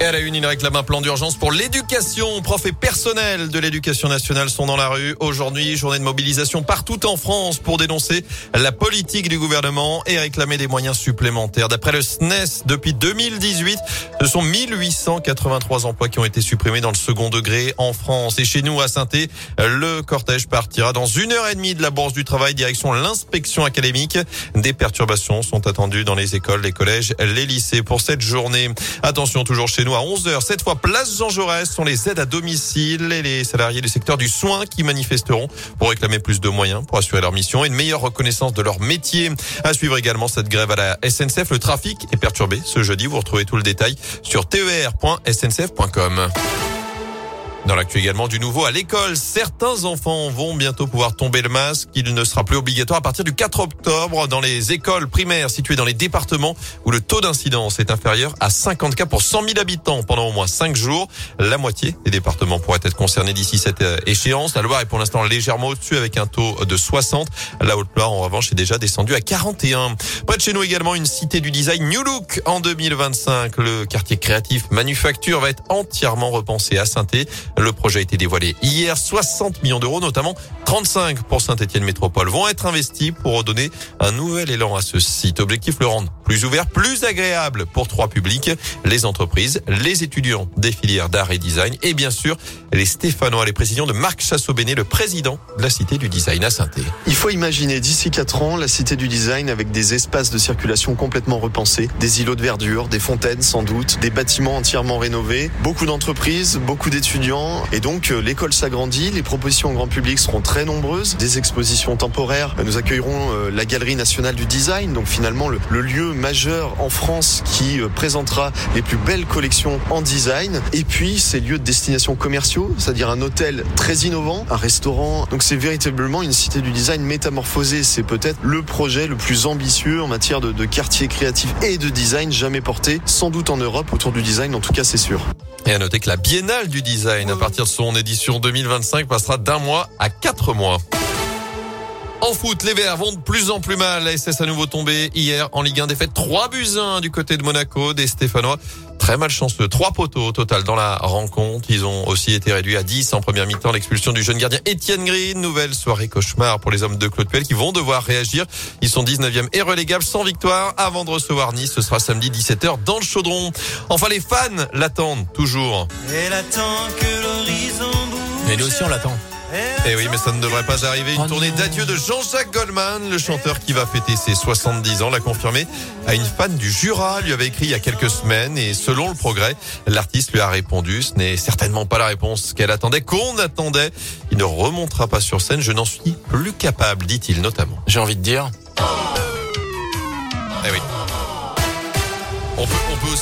Et à la une, il réclame un plan d'urgence pour l'éducation. Profs et personnels de l'éducation nationale sont dans la rue. Aujourd'hui, journée de mobilisation partout en France pour dénoncer la politique du gouvernement et réclamer des moyens supplémentaires. D'après le SNES, depuis 2018, ce sont 1883 emplois qui ont été supprimés dans le second degré en France. Et chez nous, à saint le cortège partira dans une heure et demie de la Bourse du Travail, direction l'inspection académique. Des perturbations sont attendues dans les écoles, les collèges, les lycées pour cette journée. Attention, toujours chez nous à 11h. Cette fois, place Jean Jaurès sont les aides à domicile et les salariés du secteur du soin qui manifesteront pour réclamer plus de moyens pour assurer leur mission et une meilleure reconnaissance de leur métier. À suivre également cette grève à la SNCF. Le trafic est perturbé ce jeudi. Vous retrouvez tout le détail sur ter.sncf.com. Dans l'actu également du nouveau à l'école, certains enfants vont bientôt pouvoir tomber le masque. Il ne sera plus obligatoire à partir du 4 octobre dans les écoles primaires situées dans les départements où le taux d'incidence est inférieur à 50 cas pour 100 000 habitants pendant au moins 5 jours. La moitié des départements pourraient être concernés d'ici cette euh, échéance. La Loire est pour l'instant légèrement au-dessus avec un taux de 60. La Haute-Loire en revanche est déjà descendue à 41. Près de chez nous également une cité du design New Look en 2025. Le quartier créatif manufacture va être entièrement repensé à saint le projet a été dévoilé hier. 60 millions d'euros, notamment 35 pour Saint-Etienne Métropole, vont être investis pour redonner un nouvel élan à ce site. Objectif le rendre plus ouvert, plus agréable pour trois publics, les entreprises, les étudiants des filières d'art et design et bien sûr les Stéphanois, les présidents de Marc Chassot-Bénet, le président de la Cité du Design à saint Il faut imaginer d'ici quatre ans la Cité du Design avec des espaces de circulation complètement repensés, des îlots de verdure, des fontaines sans doute, des bâtiments entièrement rénovés, beaucoup d'entreprises, beaucoup d'étudiants. Et donc euh, l'école s'agrandit, les propositions au grand public seront très nombreuses, des expositions temporaires, nous accueillerons euh, la Galerie nationale du design, donc finalement le, le lieu majeur en France qui euh, présentera les plus belles collections en design. Et puis ces lieux de destination commerciaux, c'est-à-dire un hôtel très innovant, un restaurant. Donc c'est véritablement une cité du design métamorphosée. C'est peut-être le projet le plus ambitieux en matière de, de quartier créatif et de design jamais porté, sans doute en Europe autour du design, en tout cas c'est sûr. Et à noter que la Biennale du design, à partir de son édition 2025, passera d'un mois à quatre mois. En foot, les Verts vont de plus en plus mal. La SS à nouveau tombé hier en Ligue 1. Défaite 3 buts 1 du côté de Monaco des Stéphanois. Très malchanceux. Trois poteaux au total dans la rencontre. Ils ont aussi été réduits à 10 en première mi-temps. L'expulsion du jeune gardien Étienne Green. Nouvelle soirée cauchemar pour les hommes de Claude Puel qui vont devoir réagir. Ils sont 19e et relégables sans victoire avant de recevoir Nice. Ce sera samedi 17h dans le chaudron. Enfin, les fans l'attendent toujours. Elle attend que l'horizon bouge. Mais nous aussi, on l'attend. Eh oui, mais ça ne devrait pas arriver. Une oh tournée d'adieu de Jean-Jacques Goldman, le chanteur qui va fêter ses 70 ans, l'a confirmé à une fan du Jura, lui avait écrit il y a quelques semaines et selon le progrès, l'artiste lui a répondu. Ce n'est certainement pas la réponse qu'elle attendait, qu'on attendait. Il ne remontera pas sur scène. Je n'en suis plus capable, dit-il notamment. J'ai envie de dire. Eh oui. On peut, on peut